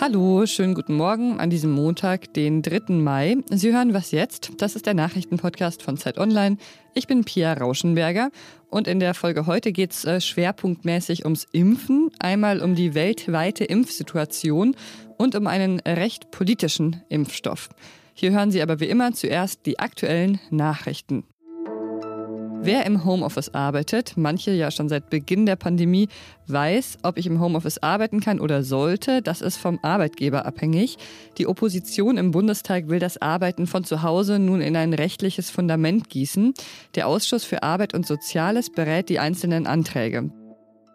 Hallo, schönen guten Morgen an diesem Montag, den 3. Mai. Sie hören Was jetzt? Das ist der Nachrichtenpodcast von Zeit Online. Ich bin Pia Rauschenberger und in der Folge heute geht es äh, schwerpunktmäßig ums Impfen, einmal um die weltweite Impfsituation und um einen recht politischen Impfstoff. Hier hören Sie aber wie immer zuerst die aktuellen Nachrichten. Wer im Homeoffice arbeitet, manche ja schon seit Beginn der Pandemie, weiß, ob ich im Homeoffice arbeiten kann oder sollte. Das ist vom Arbeitgeber abhängig. Die Opposition im Bundestag will das Arbeiten von zu Hause nun in ein rechtliches Fundament gießen. Der Ausschuss für Arbeit und Soziales berät die einzelnen Anträge.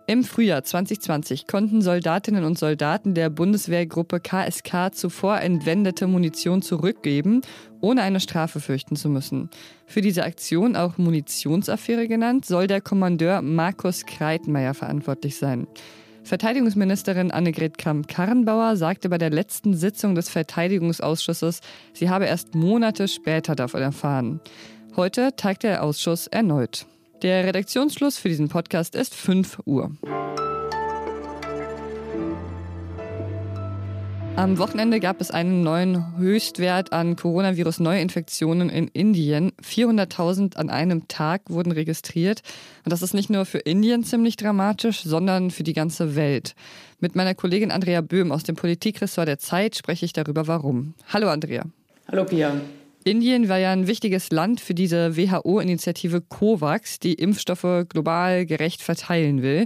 Im Frühjahr 2020 konnten Soldatinnen und Soldaten der Bundeswehrgruppe KSK zuvor entwendete Munition zurückgeben, ohne eine Strafe fürchten zu müssen. Für diese Aktion, auch Munitionsaffäre genannt, soll der Kommandeur Markus Kreitmeier verantwortlich sein. Verteidigungsministerin Annegret Kramp-Karrenbauer sagte bei der letzten Sitzung des Verteidigungsausschusses, sie habe erst Monate später davon erfahren. Heute tagt der Ausschuss erneut. Der Redaktionsschluss für diesen Podcast ist 5 Uhr. Am Wochenende gab es einen neuen Höchstwert an Coronavirus-Neuinfektionen in Indien. 400.000 an einem Tag wurden registriert. Und das ist nicht nur für Indien ziemlich dramatisch, sondern für die ganze Welt. Mit meiner Kollegin Andrea Böhm aus dem Politikressort der Zeit spreche ich darüber, warum. Hallo Andrea. Hallo Pia. Indien war ja ein wichtiges Land für diese WHO-Initiative COVAX, die Impfstoffe global gerecht verteilen will.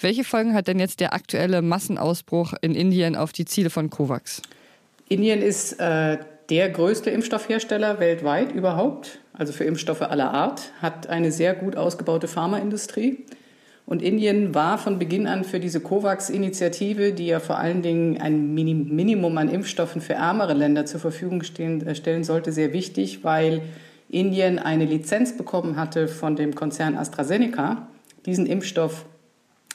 Welche Folgen hat denn jetzt der aktuelle Massenausbruch in Indien auf die Ziele von COVAX? Indien ist äh, der größte Impfstoffhersteller weltweit überhaupt, also für Impfstoffe aller Art, hat eine sehr gut ausgebaute Pharmaindustrie. Und Indien war von Beginn an für diese COVAX-Initiative, die ja vor allen Dingen ein Minimum an Impfstoffen für ärmere Länder zur Verfügung stehen, äh, stellen sollte, sehr wichtig, weil Indien eine Lizenz bekommen hatte von dem Konzern AstraZeneca, diesen Impfstoff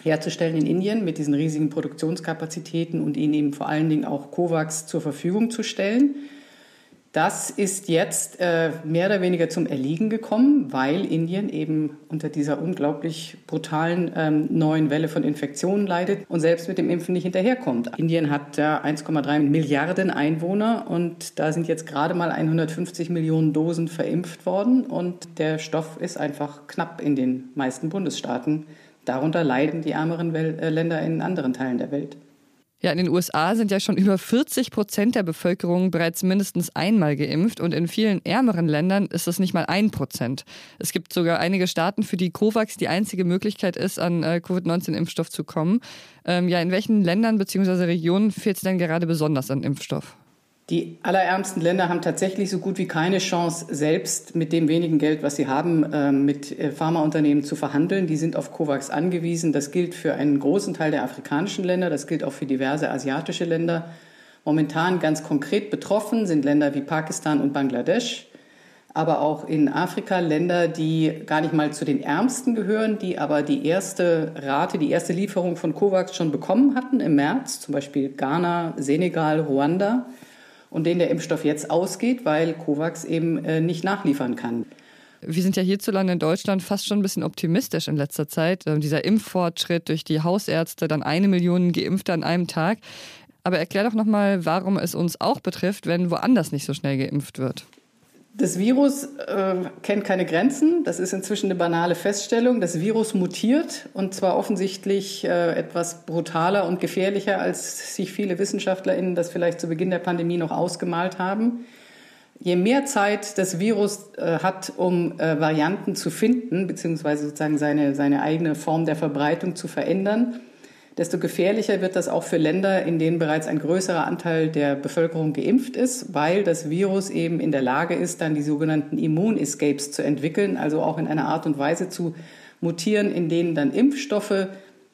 herzustellen in Indien mit diesen riesigen Produktionskapazitäten und ihn eben vor allen Dingen auch COVAX zur Verfügung zu stellen. Das ist jetzt äh, mehr oder weniger zum Erliegen gekommen, weil Indien eben unter dieser unglaublich brutalen ähm, neuen Welle von Infektionen leidet und selbst mit dem Impfen nicht hinterherkommt. Indien hat ja 1,3 Milliarden Einwohner und da sind jetzt gerade mal 150 Millionen Dosen verimpft worden und der Stoff ist einfach knapp in den meisten Bundesstaaten. Darunter leiden die ärmeren äh, Länder in anderen Teilen der Welt. Ja, in den USA sind ja schon über 40 Prozent der Bevölkerung bereits mindestens einmal geimpft und in vielen ärmeren Ländern ist das nicht mal ein Prozent. Es gibt sogar einige Staaten, für die COVAX die einzige Möglichkeit ist, an äh, Covid-19-Impfstoff zu kommen. Ähm, ja, in welchen Ländern bzw. Regionen fehlt es denn gerade besonders an Impfstoff? Die allerärmsten Länder haben tatsächlich so gut wie keine Chance, selbst mit dem wenigen Geld, was sie haben, ähm, mit äh, Pharmaunternehmen zu verhandeln. Die sind auf COVAX angewiesen. Das gilt für einen großen Teil der afrikanischen Länder, das gilt auch für diverse asiatische Länder. Momentan ganz konkret betroffen sind Länder wie Pakistan und Bangladesch, aber auch in Afrika Länder, die gar nicht mal zu den ärmsten gehören, die aber die erste Rate, die erste Lieferung von COVAX schon bekommen hatten im März, zum Beispiel Ghana, Senegal, Ruanda und denen der Impfstoff jetzt ausgeht, weil COVAX eben äh, nicht nachliefern kann. Wir sind ja hierzulande in Deutschland fast schon ein bisschen optimistisch in letzter Zeit. Ähm, dieser Impffortschritt durch die Hausärzte, dann eine Million Geimpfte an einem Tag. Aber erklär doch nochmal, warum es uns auch betrifft, wenn woanders nicht so schnell geimpft wird. Das Virus äh, kennt keine Grenzen. Das ist inzwischen eine banale Feststellung. Das Virus mutiert und zwar offensichtlich äh, etwas brutaler und gefährlicher, als sich viele WissenschaftlerInnen das vielleicht zu Beginn der Pandemie noch ausgemalt haben. Je mehr Zeit das Virus äh, hat, um äh, Varianten zu finden, beziehungsweise sozusagen seine, seine eigene Form der Verbreitung zu verändern, desto gefährlicher wird das auch für Länder, in denen bereits ein größerer Anteil der Bevölkerung geimpft ist, weil das Virus eben in der Lage ist, dann die sogenannten Immun-Escapes zu entwickeln, also auch in einer Art und Weise zu mutieren, in denen dann Impfstoffe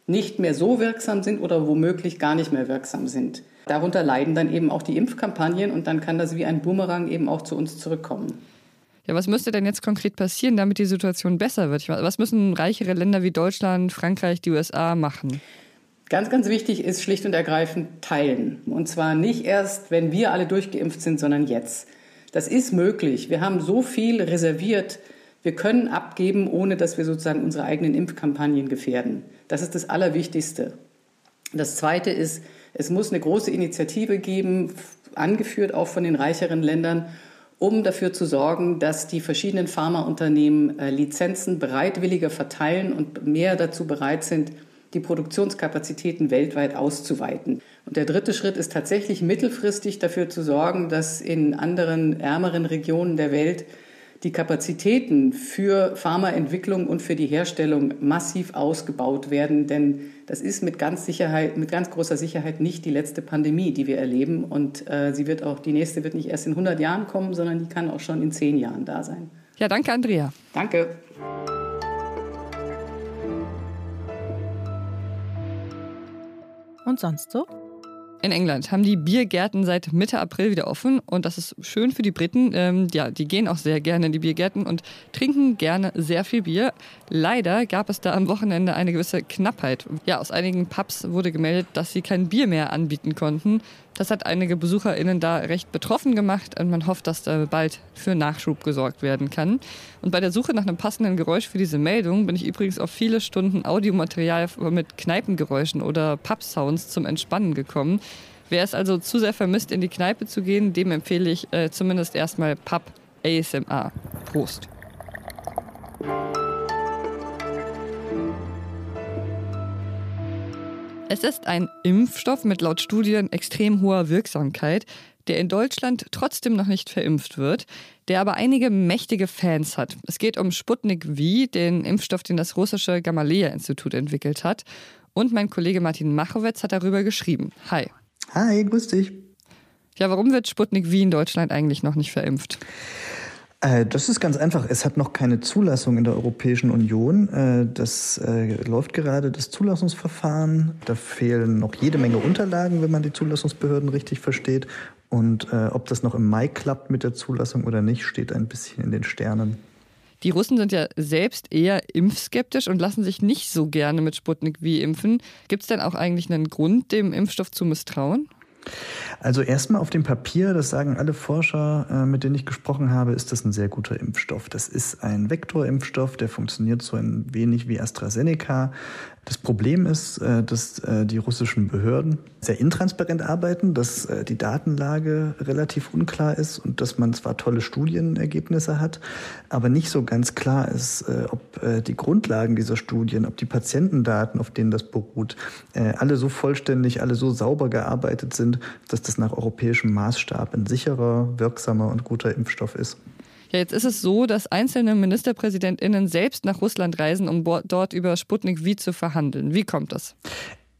nicht mehr so wirksam sind oder womöglich gar nicht mehr wirksam sind. Darunter leiden dann eben auch die Impfkampagnen und dann kann das wie ein Boomerang eben auch zu uns zurückkommen. Ja, was müsste denn jetzt konkret passieren, damit die Situation besser wird? Was müssen reichere Länder wie Deutschland, Frankreich, die USA machen? Ganz, ganz wichtig ist schlicht und ergreifend teilen. Und zwar nicht erst, wenn wir alle durchgeimpft sind, sondern jetzt. Das ist möglich. Wir haben so viel reserviert. Wir können abgeben, ohne dass wir sozusagen unsere eigenen Impfkampagnen gefährden. Das ist das Allerwichtigste. Das Zweite ist, Es muss eine große Initiative geben, angeführt auch von den reicheren Ländern, um dafür zu sorgen, dass die verschiedenen Pharmaunternehmen äh, Lizenzen bereitwilliger verteilen und mehr dazu bereit sind, die Produktionskapazitäten weltweit auszuweiten. Und der dritte Schritt ist tatsächlich mittelfristig dafür zu sorgen, dass in anderen ärmeren Regionen der Welt die Kapazitäten für Pharmaentwicklung und für die Herstellung massiv ausgebaut werden, denn das ist mit ganz Sicherheit, mit ganz großer Sicherheit nicht die letzte Pandemie, die wir erleben und äh, sie wird auch die nächste wird nicht erst in 100 Jahren kommen, sondern die kann auch schon in 10 Jahren da sein. Ja, danke Andrea. Danke. Und sonst so? In England haben die Biergärten seit Mitte April wieder offen und das ist schön für die Briten. Ähm, ja, die gehen auch sehr gerne in die Biergärten und trinken gerne sehr viel Bier. Leider gab es da am Wochenende eine gewisse Knappheit. Ja, aus einigen Pubs wurde gemeldet, dass sie kein Bier mehr anbieten konnten. Das hat einige BesucherInnen da recht betroffen gemacht und man hofft, dass da bald für Nachschub gesorgt werden kann. Und bei der Suche nach einem passenden Geräusch für diese Meldung bin ich übrigens auf viele Stunden Audiomaterial mit Kneipengeräuschen oder Pub-Sounds zum Entspannen gekommen. Wer es also zu sehr vermisst, in die Kneipe zu gehen, dem empfehle ich äh, zumindest erstmal Pub ASMR. Prost! Es ist ein Impfstoff mit laut Studien extrem hoher Wirksamkeit, der in Deutschland trotzdem noch nicht verimpft wird, der aber einige mächtige Fans hat. Es geht um Sputnik V, den Impfstoff, den das russische Gamaleya-Institut entwickelt hat. Und mein Kollege Martin Machowetz hat darüber geschrieben. Hi. Hi, grüß dich. Ja, warum wird Sputnik V in Deutschland eigentlich noch nicht verimpft? Äh, das ist ganz einfach. Es hat noch keine Zulassung in der Europäischen Union. Äh, das äh, läuft gerade, das Zulassungsverfahren. Da fehlen noch jede Menge Unterlagen, wenn man die Zulassungsbehörden richtig versteht. Und ob das noch im Mai klappt mit der Zulassung oder nicht, steht ein bisschen in den Sternen. Die Russen sind ja selbst eher impfskeptisch und lassen sich nicht so gerne mit Sputnik wie impfen. Gibt es denn auch eigentlich einen Grund, dem Impfstoff zu misstrauen? Also erstmal auf dem Papier, das sagen alle Forscher, äh, mit denen ich gesprochen habe, ist das ein sehr guter Impfstoff. Das ist ein Vektorimpfstoff, der funktioniert so ein wenig wie AstraZeneca. Das Problem ist, äh, dass äh, die russischen Behörden sehr intransparent arbeiten, dass die Datenlage relativ unklar ist und dass man zwar tolle Studienergebnisse hat, aber nicht so ganz klar ist, ob die Grundlagen dieser Studien, ob die Patientendaten, auf denen das beruht, alle so vollständig, alle so sauber gearbeitet sind, dass das nach europäischem Maßstab ein sicherer, wirksamer und guter Impfstoff ist. Ja, jetzt ist es so, dass einzelne MinisterpräsidentInnen selbst nach Russland reisen, um dort über Sputnik V zu verhandeln. Wie kommt das?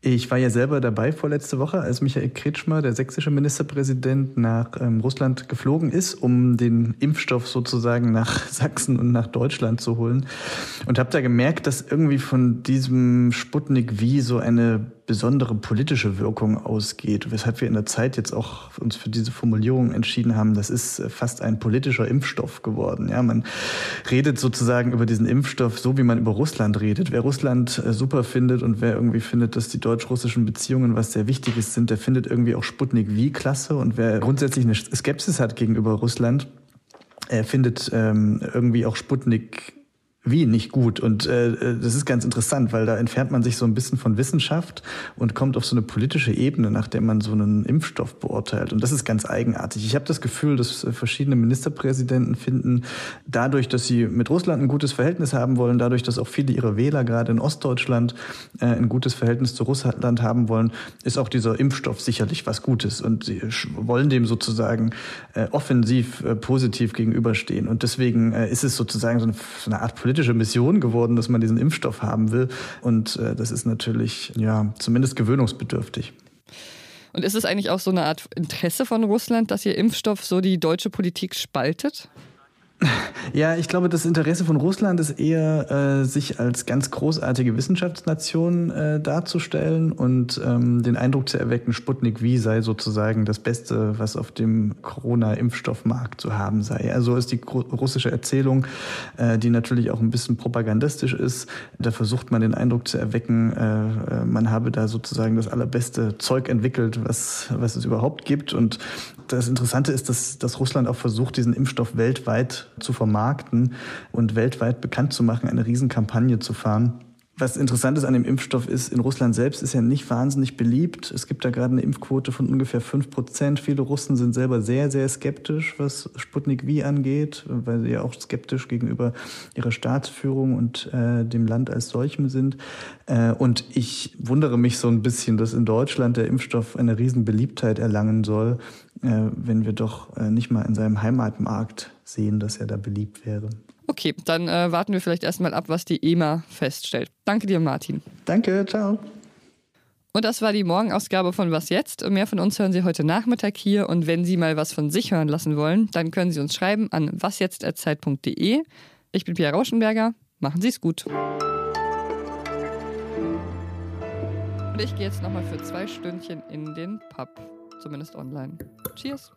Ich war ja selber dabei vorletzte Woche, als Michael Kretschmer, der sächsische Ministerpräsident, nach ähm, Russland geflogen ist, um den Impfstoff sozusagen nach Sachsen und nach Deutschland zu holen. Und habe da gemerkt, dass irgendwie von diesem Sputnik wie so eine besondere politische Wirkung ausgeht, weshalb wir in der Zeit jetzt auch uns für diese Formulierung entschieden haben, das ist äh, fast ein politischer Impfstoff geworden. Ja, man redet sozusagen über diesen Impfstoff so, wie man über Russland redet. Wer Russland äh, super findet und wer irgendwie findet, dass die deutsch-russischen Beziehungen was sehr Wichtiges sind, der findet irgendwie auch Sputnik wie klasse. Und wer grundsätzlich eine Skepsis hat gegenüber Russland, er findet ähm, irgendwie auch Sputnik wie nicht gut. Und äh, das ist ganz interessant, weil da entfernt man sich so ein bisschen von Wissenschaft und kommt auf so eine politische Ebene, nach der man so einen Impfstoff beurteilt. Und das ist ganz eigenartig. Ich habe das Gefühl, dass äh, verschiedene Ministerpräsidenten finden, dadurch, dass sie mit Russland ein gutes Verhältnis haben wollen, dadurch, dass auch viele ihrer Wähler gerade in Ostdeutschland äh, ein gutes Verhältnis zu Russland haben wollen, ist auch dieser Impfstoff sicherlich was Gutes. Und sie wollen dem sozusagen äh, offensiv äh, positiv gegenüberstehen. Und deswegen äh, ist es sozusagen so eine, so eine Art politische Mission geworden, dass man diesen Impfstoff haben will. Und äh, das ist natürlich ja zumindest gewöhnungsbedürftig. Und ist es eigentlich auch so eine Art Interesse von Russland, dass ihr Impfstoff so die deutsche Politik spaltet? Ja, ich glaube, das Interesse von Russland ist eher, äh, sich als ganz großartige Wissenschaftsnation äh, darzustellen und ähm, den Eindruck zu erwecken, Sputnik V sei sozusagen das Beste, was auf dem Corona-Impfstoffmarkt zu haben sei. Also ist die russische Erzählung, äh, die natürlich auch ein bisschen propagandistisch ist. Da versucht man den Eindruck zu erwecken, äh, äh man habe da sozusagen das allerbeste Zeug entwickelt, was, was es überhaupt gibt. Und das Interessante ist, dass, dass Russland auch versucht, diesen Impfstoff weltweit zu vermarkten und weltweit bekannt zu machen, eine Riesenkampagne zu fahren Was interessant ist an dem Impfstoff ist, in Russland selbst ist er nicht wahnsinnig beliebt. Es gibt da gerade eine Impfquote von ungefähr fünf Prozent. Viele Russen sind selber sehr, sehr skeptisch, was Sputnik V angeht, weil sie ja auch skeptisch gegenüber ihrer Staatsführung und äh, dem Land als solchem sind. Äh, und ich wundere mich so ein bisschen, dass in Deutschland der Impfstoff eine riesen Beliebtheit erlangen soll, äh, wenn wir doch äh, nicht mal in seinem Heimatmarkt sehen, dass er da beliebt wäre. Okay, dann äh, warten wir vielleicht erstmal ab, was die EMA feststellt. Danke dir, Martin. Danke, ciao. Und das war die Morgenausgabe von Was jetzt? Mehr von uns hören Sie heute Nachmittag hier. Und wenn Sie mal was von sich hören lassen wollen, dann können Sie uns schreiben an wasjetzt.zeit.de. Ich bin Pia Rauschenberger. Machen Sie es gut. Und ich gehe jetzt nochmal für zwei Stündchen in den Pub. Zumindest online. Cheers.